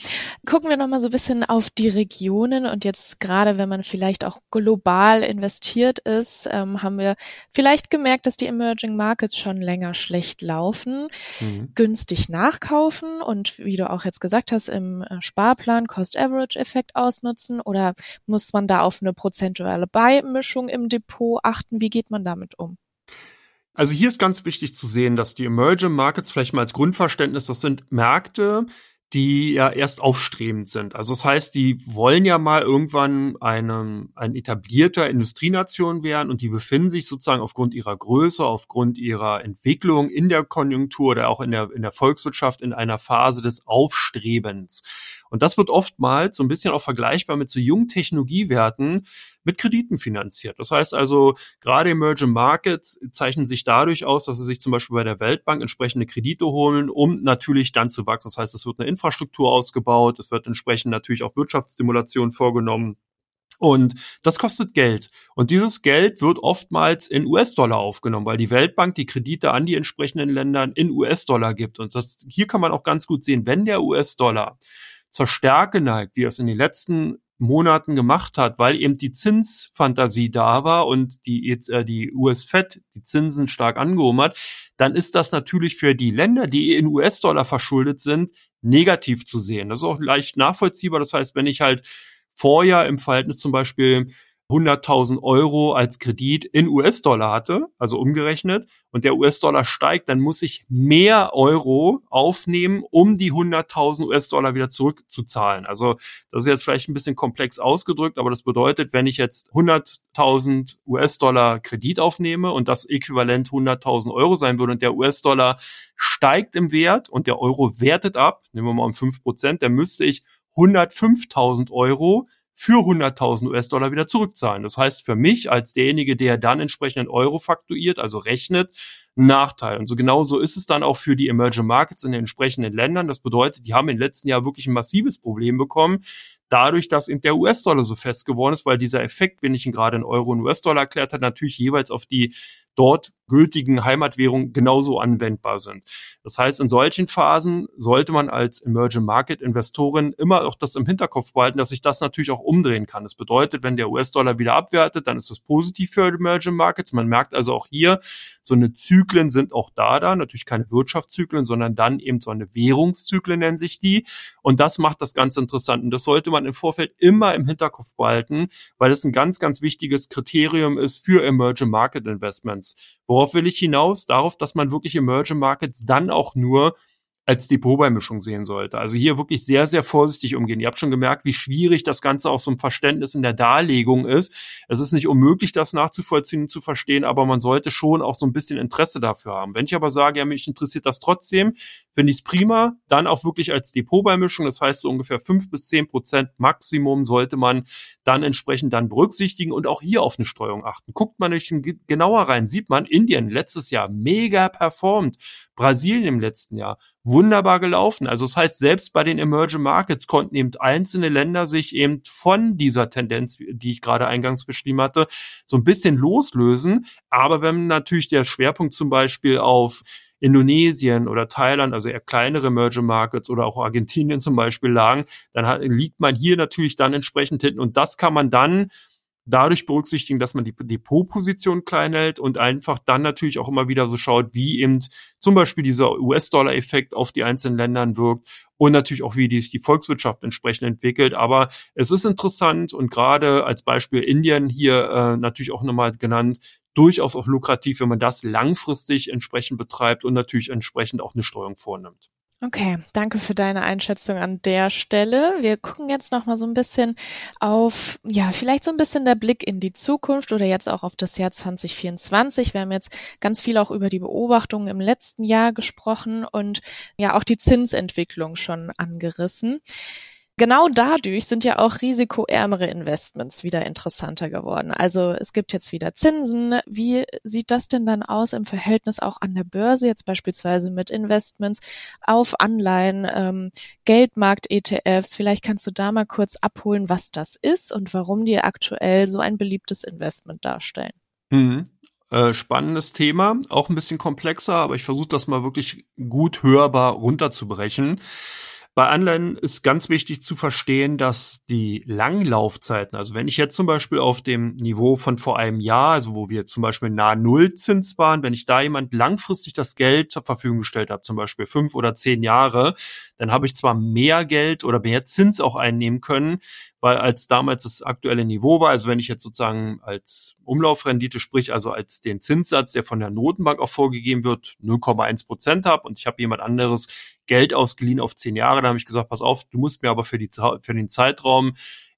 Gucken wir nochmal so ein bisschen auf die Regionen und jetzt gerade, wenn man vielleicht auch global investiert ist, ähm, haben wir vielleicht gemerkt, dass die Emerging Markets schon länger schlecht laufen, mhm. günstig nachkaufen und wie du auch jetzt gesagt hast, im äh, Sparplan Cost-Average-Effekt ausnutzen oder muss man da auf eine prozentuale Beimischung im Depot achten? Wie geht man damit um? Also hier ist ganz wichtig zu sehen, dass die Emerging Markets vielleicht mal als Grundverständnis, das sind Märkte, die ja erst aufstrebend sind. Also das heißt, die wollen ja mal irgendwann eine, ein etablierter Industrienation werden und die befinden sich sozusagen aufgrund ihrer Größe, aufgrund ihrer Entwicklung in der Konjunktur oder auch in der, in der Volkswirtschaft in einer Phase des Aufstrebens. Und das wird oftmals so ein bisschen auch vergleichbar mit so jungen Technologiewerten mit Krediten finanziert. Das heißt also, gerade Emerging Markets zeichnen sich dadurch aus, dass sie sich zum Beispiel bei der Weltbank entsprechende Kredite holen, um natürlich dann zu wachsen. Das heißt, es wird eine Infrastruktur ausgebaut, es wird entsprechend natürlich auch Wirtschaftsstimulation vorgenommen. Und das kostet Geld. Und dieses Geld wird oftmals in US-Dollar aufgenommen, weil die Weltbank die Kredite an die entsprechenden Ländern in US-Dollar gibt. Und das, hier kann man auch ganz gut sehen, wenn der US-Dollar zur Stärke neigt, wie es in den letzten Monaten gemacht hat, weil eben die Zinsfantasie da war und die, äh, die US-Fed die Zinsen stark angehoben hat, dann ist das natürlich für die Länder, die in US-Dollar verschuldet sind, negativ zu sehen. Das ist auch leicht nachvollziehbar. Das heißt, wenn ich halt vorher im Verhältnis zum Beispiel 100.000 Euro als Kredit in US-Dollar hatte, also umgerechnet, und der US-Dollar steigt, dann muss ich mehr Euro aufnehmen, um die 100.000 US-Dollar wieder zurückzuzahlen. Also das ist jetzt vielleicht ein bisschen komplex ausgedrückt, aber das bedeutet, wenn ich jetzt 100.000 US-Dollar Kredit aufnehme und das äquivalent 100.000 Euro sein würde und der US-Dollar steigt im Wert und der Euro wertet ab, nehmen wir mal um 5 Prozent, dann müsste ich 105.000 Euro für 100.000 US-Dollar wieder zurückzahlen. Das heißt für mich als derjenige, der dann entsprechenden Euro faktuiert, also rechnet, Nachteil. Und so genau so ist es dann auch für die Emerging Markets in den entsprechenden Ländern. Das bedeutet, die haben im letzten Jahr wirklich ein massives Problem bekommen, dadurch, dass eben der US-Dollar so fest geworden ist, weil dieser Effekt, wenn ich ihn gerade in Euro und US-Dollar erklärt hat, natürlich jeweils auf die dort gültigen Heimatwährungen genauso anwendbar sind. Das heißt, in solchen Phasen sollte man als Emerging Market Investorin immer auch das im Hinterkopf behalten, dass sich das natürlich auch umdrehen kann. Das bedeutet, wenn der US-Dollar wieder abwertet, dann ist das positiv für Emerging Markets. Man merkt also auch hier, so eine Zyklen sind auch da da, natürlich keine Wirtschaftszyklen, sondern dann eben so eine Währungszyklen nennen sich die. Und das macht das ganz interessant. Und das sollte man im Vorfeld immer im Hinterkopf behalten, weil es ein ganz, ganz wichtiges Kriterium ist für Emerging Market Investments. Worauf will ich hinaus? Darauf, dass man wirklich Emerging Markets dann auch nur als Depotbeimischung sehen sollte. Also hier wirklich sehr, sehr vorsichtig umgehen. Ihr habt schon gemerkt, wie schwierig das Ganze auch so ein Verständnis in der Darlegung ist. Es ist nicht unmöglich, das nachzuvollziehen und zu verstehen, aber man sollte schon auch so ein bisschen Interesse dafür haben. Wenn ich aber sage, ja, mich interessiert das trotzdem, finde ich es prima, dann auch wirklich als Depotbeimischung. Das heißt, so ungefähr fünf bis zehn Prozent Maximum sollte man dann entsprechend dann berücksichtigen und auch hier auf eine Streuung achten. Guckt man nicht genauer rein, sieht man, Indien letztes Jahr mega performt. Brasilien im letzten Jahr wunderbar gelaufen. Also das heißt, selbst bei den Emerging Markets konnten eben einzelne Länder sich eben von dieser Tendenz, die ich gerade eingangs beschrieben hatte, so ein bisschen loslösen. Aber wenn natürlich der Schwerpunkt zum Beispiel auf Indonesien oder Thailand, also eher kleinere Emerging Markets oder auch Argentinien zum Beispiel lagen, dann liegt man hier natürlich dann entsprechend hinten. Und das kann man dann dadurch berücksichtigen, dass man die Depotposition klein hält und einfach dann natürlich auch immer wieder so schaut, wie eben zum Beispiel dieser US-Dollar-Effekt auf die einzelnen Ländern wirkt und natürlich auch, wie sich die Volkswirtschaft entsprechend entwickelt. Aber es ist interessant und gerade als Beispiel Indien hier äh, natürlich auch nochmal genannt, durchaus auch lukrativ, wenn man das langfristig entsprechend betreibt und natürlich entsprechend auch eine Steuerung vornimmt. Okay, danke für deine Einschätzung an der Stelle. Wir gucken jetzt noch mal so ein bisschen auf, ja, vielleicht so ein bisschen der Blick in die Zukunft oder jetzt auch auf das Jahr 2024. Wir haben jetzt ganz viel auch über die Beobachtungen im letzten Jahr gesprochen und ja auch die Zinsentwicklung schon angerissen. Genau dadurch sind ja auch risikoärmere Investments wieder interessanter geworden. Also es gibt jetzt wieder Zinsen. Wie sieht das denn dann aus im Verhältnis auch an der Börse, jetzt beispielsweise mit Investments auf Anleihen, ähm, Geldmarkt-ETFs? Vielleicht kannst du da mal kurz abholen, was das ist und warum die aktuell so ein beliebtes Investment darstellen. Mhm. Äh, spannendes Thema, auch ein bisschen komplexer, aber ich versuche das mal wirklich gut hörbar runterzubrechen. Bei Anleihen ist ganz wichtig zu verstehen, dass die Langlaufzeiten, also wenn ich jetzt zum Beispiel auf dem Niveau von vor einem Jahr, also wo wir zum Beispiel nahe Nullzins waren, wenn ich da jemand langfristig das Geld zur Verfügung gestellt habe, zum Beispiel fünf oder zehn Jahre, dann habe ich zwar mehr Geld oder mehr Zins auch einnehmen können, weil als damals das aktuelle Niveau war, also wenn ich jetzt sozusagen als Umlaufrendite, sprich also als den Zinssatz, der von der Notenbank auch vorgegeben wird, 0,1 Prozent habe und ich habe jemand anderes Geld ausgeliehen auf zehn Jahre, da habe ich gesagt, pass auf, du musst mir aber für, die, für den Zeitraum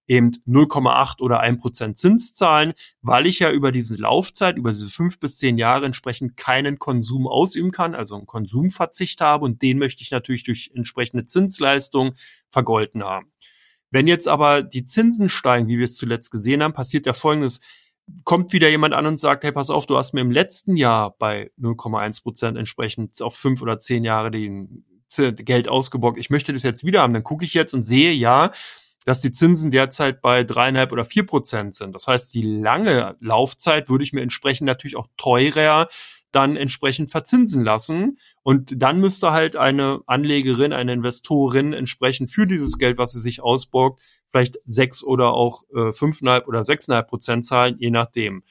eben 0,8 oder 1 Prozent Zins zahlen, weil ich ja über diese Laufzeit, über diese fünf bis zehn Jahre entsprechend keinen Konsum ausüben kann, also einen Konsumverzicht habe und den möchte ich natürlich durch entsprechende Zinsleistung vergolten haben. Wenn jetzt aber die Zinsen steigen, wie wir es zuletzt gesehen haben, passiert ja Folgendes. Kommt wieder jemand an und sagt, hey, pass auf, du hast mir im letzten Jahr bei 0,1 Prozent entsprechend auf fünf oder zehn Jahre den Geld ausgeborgt. Ich möchte das jetzt wieder haben. Dann gucke ich jetzt und sehe, ja, dass die Zinsen derzeit bei dreieinhalb oder vier Prozent sind. Das heißt, die lange Laufzeit würde ich mir entsprechend natürlich auch teurer dann entsprechend verzinsen lassen. Und dann müsste halt eine Anlegerin, eine Investorin entsprechend für dieses Geld, was sie sich ausborgt, vielleicht sechs oder auch äh, fünfeinhalb oder sechseinhalb Prozent zahlen, je nachdem.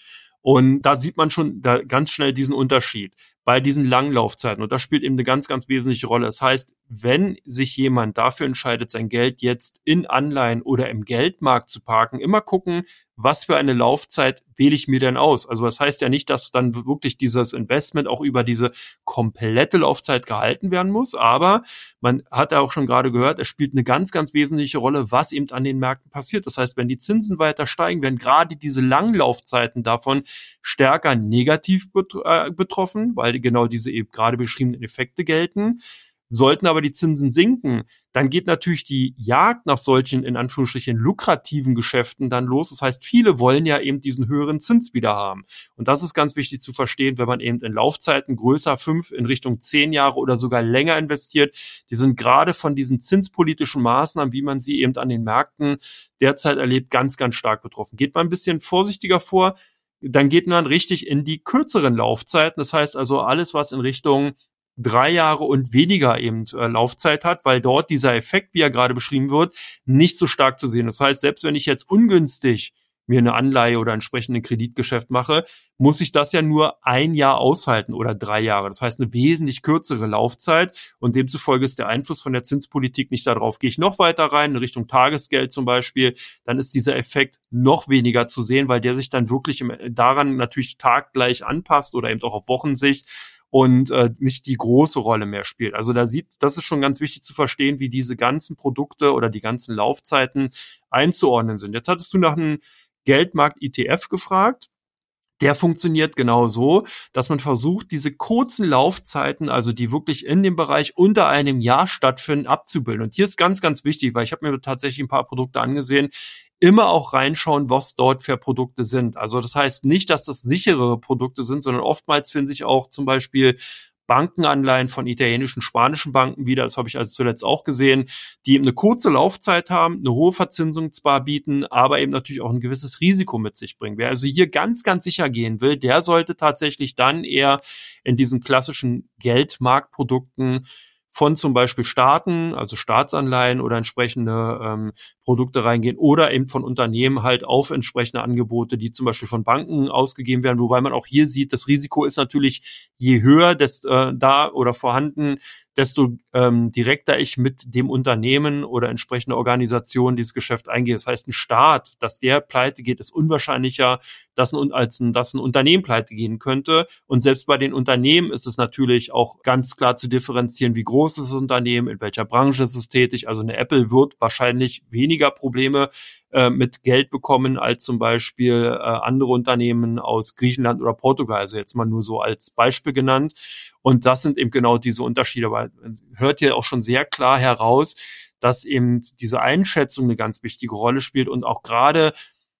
Und da sieht man schon da ganz schnell diesen Unterschied bei diesen Langlaufzeiten. Und das spielt eben eine ganz, ganz wesentliche Rolle. Das heißt, wenn sich jemand dafür entscheidet, sein Geld jetzt in Anleihen oder im Geldmarkt zu parken, immer gucken, was für eine Laufzeit wähle ich mir denn aus? Also das heißt ja nicht, dass dann wirklich dieses Investment auch über diese komplette Laufzeit gehalten werden muss, aber man hat ja auch schon gerade gehört, es spielt eine ganz, ganz wesentliche Rolle, was eben an den Märkten passiert. Das heißt, wenn die Zinsen weiter steigen, werden gerade diese Langlaufzeiten davon stärker negativ äh, betroffen, weil genau diese eben gerade beschriebenen Effekte gelten. Sollten aber die Zinsen sinken, dann geht natürlich die Jagd nach solchen in Anführungsstrichen lukrativen Geschäften dann los. Das heißt, viele wollen ja eben diesen höheren Zins wieder haben. Und das ist ganz wichtig zu verstehen, wenn man eben in Laufzeiten größer fünf in Richtung zehn Jahre oder sogar länger investiert. Die sind gerade von diesen zinspolitischen Maßnahmen, wie man sie eben an den Märkten derzeit erlebt, ganz, ganz stark betroffen. Geht man ein bisschen vorsichtiger vor, dann geht man richtig in die kürzeren Laufzeiten. Das heißt also alles, was in Richtung drei Jahre und weniger eben äh, Laufzeit hat, weil dort dieser Effekt, wie er gerade beschrieben wird, nicht so stark zu sehen. Das heißt, selbst wenn ich jetzt ungünstig mir eine Anleihe oder entsprechende Kreditgeschäft mache, muss ich das ja nur ein Jahr aushalten oder drei Jahre. Das heißt eine wesentlich kürzere Laufzeit und demzufolge ist der Einfluss von der Zinspolitik nicht darauf. Gehe ich noch weiter rein, in Richtung Tagesgeld zum Beispiel, dann ist dieser Effekt noch weniger zu sehen, weil der sich dann wirklich daran natürlich taggleich anpasst oder eben auch auf Wochensicht und äh, nicht die große Rolle mehr spielt. Also da sieht, das ist schon ganz wichtig zu verstehen, wie diese ganzen Produkte oder die ganzen Laufzeiten einzuordnen sind. Jetzt hattest du nach einem Geldmarkt-ETF gefragt. Der funktioniert genau so, dass man versucht, diese kurzen Laufzeiten, also die wirklich in dem Bereich unter einem Jahr stattfinden, abzubilden. Und hier ist ganz, ganz wichtig, weil ich habe mir tatsächlich ein paar Produkte angesehen, immer auch reinschauen, was dort für Produkte sind. Also das heißt nicht, dass das sichere Produkte sind, sondern oftmals finden sich auch zum Beispiel Bankenanleihen von italienischen, spanischen Banken wieder, das habe ich also zuletzt auch gesehen, die eben eine kurze Laufzeit haben, eine hohe Verzinsung zwar bieten, aber eben natürlich auch ein gewisses Risiko mit sich bringen. Wer also hier ganz, ganz sicher gehen will, der sollte tatsächlich dann eher in diesen klassischen Geldmarktprodukten von zum Beispiel Staaten, also Staatsanleihen oder entsprechende ähm, Produkte reingehen oder eben von Unternehmen halt auf entsprechende Angebote, die zum Beispiel von Banken ausgegeben werden, wobei man auch hier sieht, das Risiko ist natürlich je höher, desto äh, da oder vorhanden, desto ähm, direkter ich mit dem Unternehmen oder entsprechende Organisation dieses Geschäft eingehe. Das heißt, ein Staat, dass der pleite geht, ist unwahrscheinlicher, dass ein, als ein, dass ein Unternehmen pleite gehen könnte. Und selbst bei den Unternehmen ist es natürlich auch ganz klar zu differenzieren, wie groß ist das Unternehmen, in welcher Branche ist es tätig. Also eine Apple wird wahrscheinlich weniger Probleme äh, mit Geld bekommen als zum Beispiel äh, andere Unternehmen aus Griechenland oder Portugal. Also jetzt mal nur so als Beispiel genannt. Und das sind eben genau diese Unterschiede. Weil hört hier auch schon sehr klar heraus, dass eben diese Einschätzung eine ganz wichtige Rolle spielt und auch gerade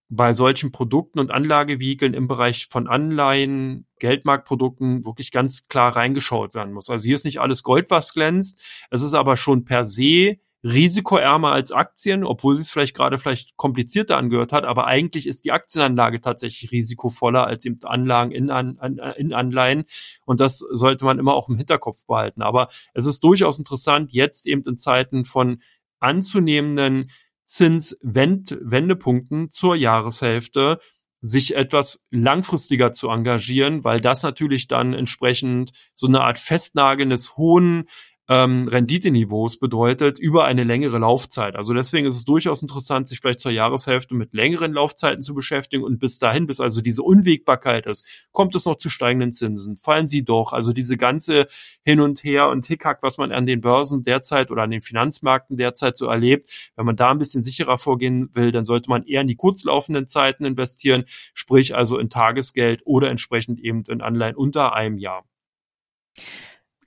bei solchen Produkten und Anlagevehikeln im Bereich von Anleihen, Geldmarktprodukten wirklich ganz klar reingeschaut werden muss. Also hier ist nicht alles Gold, was glänzt. Es ist aber schon per se risikoärmer als Aktien, obwohl sie es vielleicht gerade vielleicht komplizierter angehört hat, aber eigentlich ist die Aktienanlage tatsächlich risikovoller als eben Anlagen in, an, in Anleihen und das sollte man immer auch im Hinterkopf behalten. Aber es ist durchaus interessant, jetzt eben in Zeiten von anzunehmenden Zinswendepunkten zur Jahreshälfte sich etwas langfristiger zu engagieren, weil das natürlich dann entsprechend so eine Art Festnageln des hohen ähm, Renditeniveaus bedeutet über eine längere Laufzeit. Also deswegen ist es durchaus interessant, sich vielleicht zur Jahreshälfte mit längeren Laufzeiten zu beschäftigen und bis dahin, bis also diese Unwägbarkeit ist, kommt es noch zu steigenden Zinsen, fallen sie doch. Also diese ganze Hin und Her und Hickhack, was man an den Börsen derzeit oder an den Finanzmärkten derzeit so erlebt, wenn man da ein bisschen sicherer vorgehen will, dann sollte man eher in die kurzlaufenden Zeiten investieren, sprich also in Tagesgeld oder entsprechend eben in Anleihen unter einem Jahr.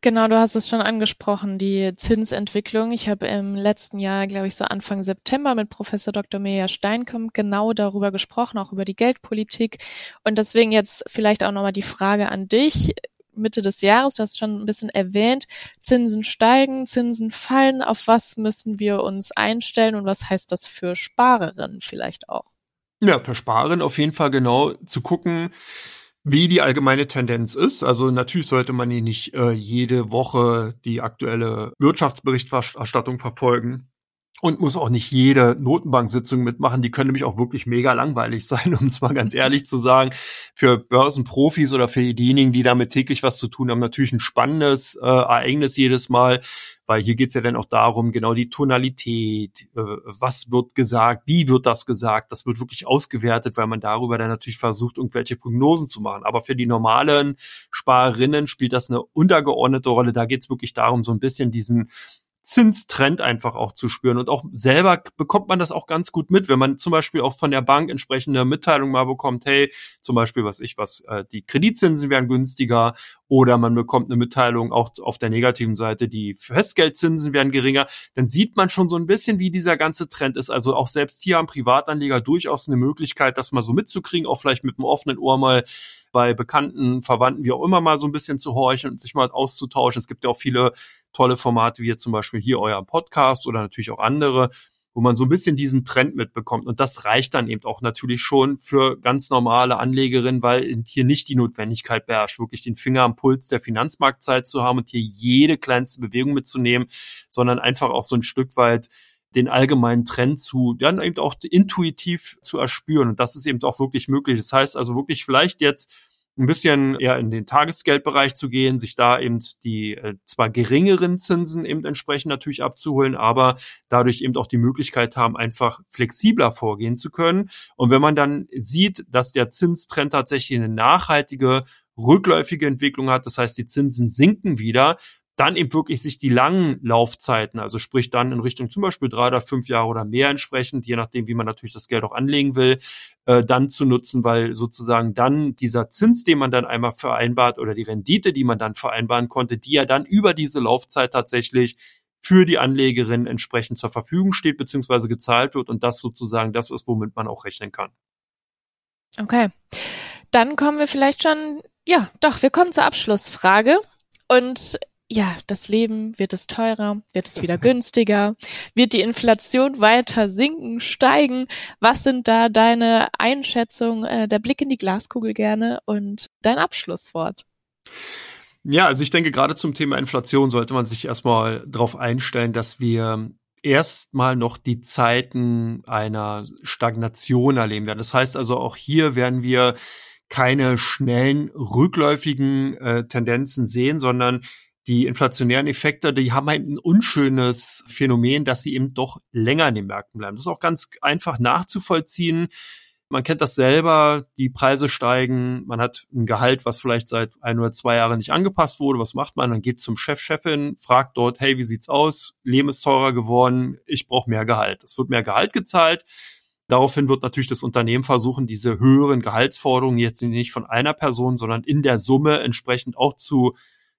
Genau, du hast es schon angesprochen, die Zinsentwicklung. Ich habe im letzten Jahr, glaube ich, so Anfang September mit Professor Dr. Meja Steinkamp genau darüber gesprochen, auch über die Geldpolitik. Und deswegen jetzt vielleicht auch nochmal die Frage an dich. Mitte des Jahres, du hast schon ein bisschen erwähnt, Zinsen steigen, Zinsen fallen. Auf was müssen wir uns einstellen und was heißt das für Sparerinnen vielleicht auch? Ja, für Sparerinnen auf jeden Fall genau zu gucken, wie die allgemeine Tendenz ist. Also natürlich sollte man hier nicht äh, jede Woche die aktuelle Wirtschaftsberichterstattung verfolgen und muss auch nicht jede Notenbank-Sitzung mitmachen. Die können nämlich auch wirklich mega langweilig sein, um es mal ganz ehrlich zu sagen. Für Börsenprofis oder für diejenigen, die damit täglich was zu tun haben, natürlich ein spannendes äh, Ereignis jedes Mal, weil hier geht's ja dann auch darum, genau die Tonalität, äh, was wird gesagt, wie wird das gesagt, das wird wirklich ausgewertet, weil man darüber dann natürlich versucht, irgendwelche Prognosen zu machen. Aber für die normalen Sparerinnen spielt das eine untergeordnete Rolle. Da geht's wirklich darum, so ein bisschen diesen Zinstrend einfach auch zu spüren. Und auch selber bekommt man das auch ganz gut mit, wenn man zum Beispiel auch von der Bank entsprechende Mitteilung mal bekommt, hey, zum Beispiel, was ich was, äh, die Kreditzinsen werden günstiger oder man bekommt eine Mitteilung auch auf der negativen Seite, die Festgeldzinsen werden geringer, dann sieht man schon so ein bisschen, wie dieser ganze Trend ist. Also auch selbst hier am Privatanleger durchaus eine Möglichkeit, das mal so mitzukriegen, auch vielleicht mit einem offenen Ohr mal bei Bekannten, Verwandten, wie auch immer mal so ein bisschen zu horchen und sich mal auszutauschen. Es gibt ja auch viele tolle Formate, wie jetzt zum Beispiel hier euer Podcast oder natürlich auch andere, wo man so ein bisschen diesen Trend mitbekommt. Und das reicht dann eben auch natürlich schon für ganz normale Anlegerinnen, weil hier nicht die Notwendigkeit beherrscht, wirklich den Finger am Puls der Finanzmarktzeit zu haben und hier jede kleinste Bewegung mitzunehmen, sondern einfach auch so ein Stück weit den allgemeinen Trend zu, dann eben auch intuitiv zu erspüren. Und das ist eben auch wirklich möglich. Das heißt also wirklich vielleicht jetzt ein bisschen eher in den Tagesgeldbereich zu gehen, sich da eben die äh, zwar geringeren Zinsen eben entsprechend natürlich abzuholen, aber dadurch eben auch die Möglichkeit haben, einfach flexibler vorgehen zu können. Und wenn man dann sieht, dass der Zinstrend tatsächlich eine nachhaltige rückläufige Entwicklung hat, das heißt, die Zinsen sinken wieder, dann eben wirklich sich die langen Laufzeiten, also sprich dann in Richtung zum Beispiel drei oder fünf Jahre oder mehr entsprechend, je nachdem, wie man natürlich das Geld auch anlegen will, äh, dann zu nutzen, weil sozusagen dann dieser Zins, den man dann einmal vereinbart oder die Rendite, die man dann vereinbaren konnte, die ja dann über diese Laufzeit tatsächlich für die Anlegerin entsprechend zur Verfügung steht, beziehungsweise gezahlt wird und das sozusagen das ist, womit man auch rechnen kann. Okay. Dann kommen wir vielleicht schon, ja, doch, wir kommen zur Abschlussfrage. Und ja, das Leben, wird es teurer, wird es wieder günstiger, wird die Inflation weiter sinken, steigen? Was sind da deine Einschätzungen, äh, der Blick in die Glaskugel gerne und dein Abschlusswort? Ja, also ich denke, gerade zum Thema Inflation sollte man sich erstmal darauf einstellen, dass wir erstmal noch die Zeiten einer Stagnation erleben werden. Das heißt also, auch hier werden wir keine schnellen rückläufigen äh, Tendenzen sehen, sondern die inflationären Effekte, die haben halt ein unschönes Phänomen, dass sie eben doch länger in den Märkten bleiben. Das ist auch ganz einfach nachzuvollziehen. Man kennt das selber, die Preise steigen, man hat ein Gehalt, was vielleicht seit ein oder zwei Jahren nicht angepasst wurde. Was macht man? Man geht zum Chef, Chefin, fragt dort, hey, wie sieht's aus? Leben ist teurer geworden, ich brauche mehr Gehalt. Es wird mehr Gehalt gezahlt. Daraufhin wird natürlich das Unternehmen versuchen, diese höheren Gehaltsforderungen jetzt nicht von einer Person, sondern in der Summe entsprechend auch zu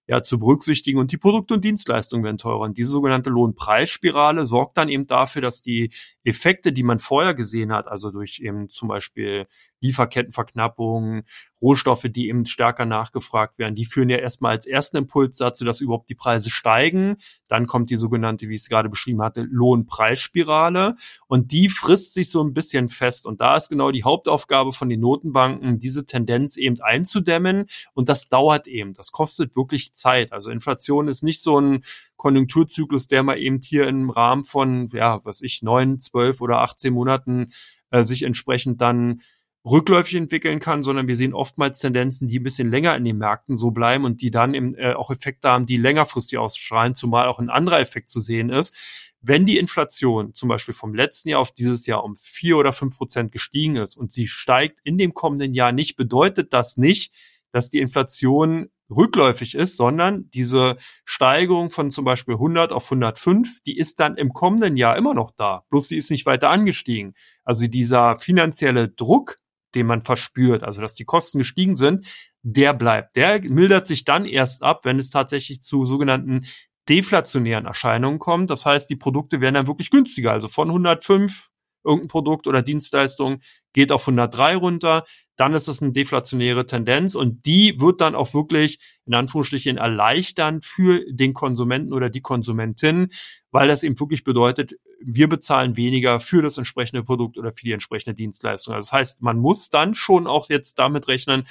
ja, zu berücksichtigen und die Produkte und Dienstleistungen werden teurer. Und diese sogenannte Lohnpreisspirale sorgt dann eben dafür, dass die Effekte, die man vorher gesehen hat, also durch eben zum Beispiel Lieferkettenverknappung, Rohstoffe, die eben stärker nachgefragt werden, die führen ja erstmal als ersten Impuls dazu, dass überhaupt die Preise steigen. Dann kommt die sogenannte, wie ich es gerade beschrieben hatte, Lohnpreisspirale und die frisst sich so ein bisschen fest. Und da ist genau die Hauptaufgabe von den Notenbanken, diese Tendenz eben einzudämmen. Und das dauert eben. Das kostet wirklich Zeit. Also Inflation ist nicht so ein Konjunkturzyklus, der mal eben hier im Rahmen von, ja, was ich, neun, zwölf oder 18 Monaten äh, sich entsprechend dann rückläufig entwickeln kann, sondern wir sehen oftmals Tendenzen, die ein bisschen länger in den Märkten so bleiben und die dann eben, äh, auch Effekte haben, die längerfristig ausstrahlen, zumal auch ein anderer Effekt zu sehen ist. Wenn die Inflation zum Beispiel vom letzten Jahr auf dieses Jahr um vier oder fünf Prozent gestiegen ist und sie steigt in dem kommenden Jahr nicht, bedeutet das nicht, dass die Inflation rückläufig ist, sondern diese Steigerung von zum Beispiel 100 auf 105, die ist dann im kommenden Jahr immer noch da. Bloß sie ist nicht weiter angestiegen. Also dieser finanzielle Druck, den man verspürt, also dass die Kosten gestiegen sind, der bleibt. Der mildert sich dann erst ab, wenn es tatsächlich zu sogenannten deflationären Erscheinungen kommt. Das heißt, die Produkte werden dann wirklich günstiger. Also von 105 irgendein Produkt oder Dienstleistung geht auf 103 runter, dann ist es eine deflationäre Tendenz und die wird dann auch wirklich in Anführungsstrichen erleichtern für den Konsumenten oder die Konsumentin, weil das eben wirklich bedeutet, wir bezahlen weniger für das entsprechende Produkt oder für die entsprechende Dienstleistung. Also das heißt, man muss dann schon auch jetzt damit rechnen,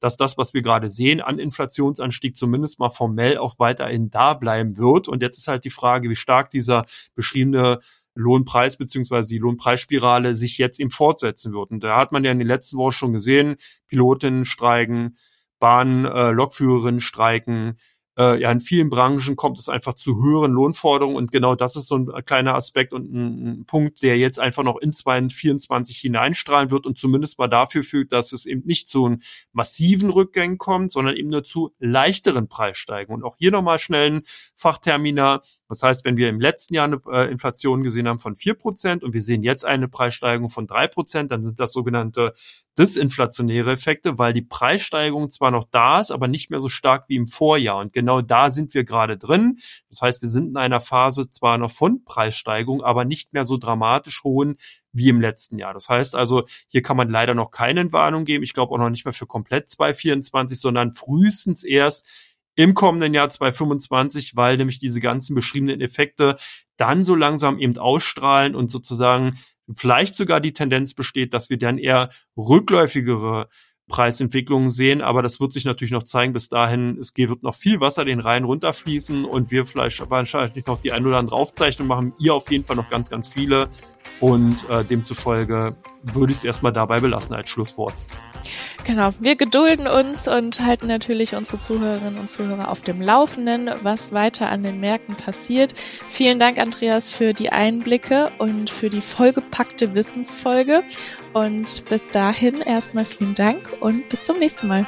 dass das, was wir gerade sehen, an Inflationsanstieg zumindest mal formell auch weiterhin da bleiben wird. Und jetzt ist halt die Frage, wie stark dieser beschriebene Lohnpreis beziehungsweise die Lohnpreisspirale sich jetzt eben fortsetzen wird. Und da hat man ja in den letzten Wochen schon gesehen, Pilotinnen streiken, Bahn, äh, Lokführerinnen streiken, äh, ja, in vielen Branchen kommt es einfach zu höheren Lohnforderungen und genau das ist so ein kleiner Aspekt und ein, ein Punkt, der jetzt einfach noch in 2024 hineinstrahlen wird und zumindest mal dafür führt, dass es eben nicht zu einem massiven Rückgängen kommt, sondern eben nur zu leichteren Preissteigen. Und auch hier nochmal schnell ein Fachtermina. Das heißt, wenn wir im letzten Jahr eine äh, Inflation gesehen haben von vier Prozent und wir sehen jetzt eine Preissteigerung von drei Prozent, dann sind das sogenannte disinflationäre Effekte, weil die Preissteigerung zwar noch da ist, aber nicht mehr so stark wie im Vorjahr. Und genau da sind wir gerade drin. Das heißt, wir sind in einer Phase zwar noch von Preissteigerung, aber nicht mehr so dramatisch hohen wie im letzten Jahr. Das heißt also, hier kann man leider noch keine Warnung geben. Ich glaube auch noch nicht mehr für komplett 2024, sondern frühestens erst im kommenden Jahr 2025, weil nämlich diese ganzen beschriebenen Effekte dann so langsam eben ausstrahlen und sozusagen vielleicht sogar die Tendenz besteht, dass wir dann eher rückläufigere Preisentwicklungen sehen, aber das wird sich natürlich noch zeigen. Bis dahin, es wird noch viel Wasser den Rhein runterfließen und wir vielleicht wahrscheinlich noch die ein oder andere Aufzeichnung machen. Ihr auf jeden Fall noch ganz, ganz viele. Und äh, demzufolge würde ich es erstmal dabei belassen als Schlusswort. Genau, wir gedulden uns und halten natürlich unsere Zuhörerinnen und Zuhörer auf dem Laufenden, was weiter an den Märkten passiert. Vielen Dank, Andreas, für die Einblicke und für die vollgepackte Wissensfolge. Und bis dahin erstmal vielen Dank und bis zum nächsten Mal.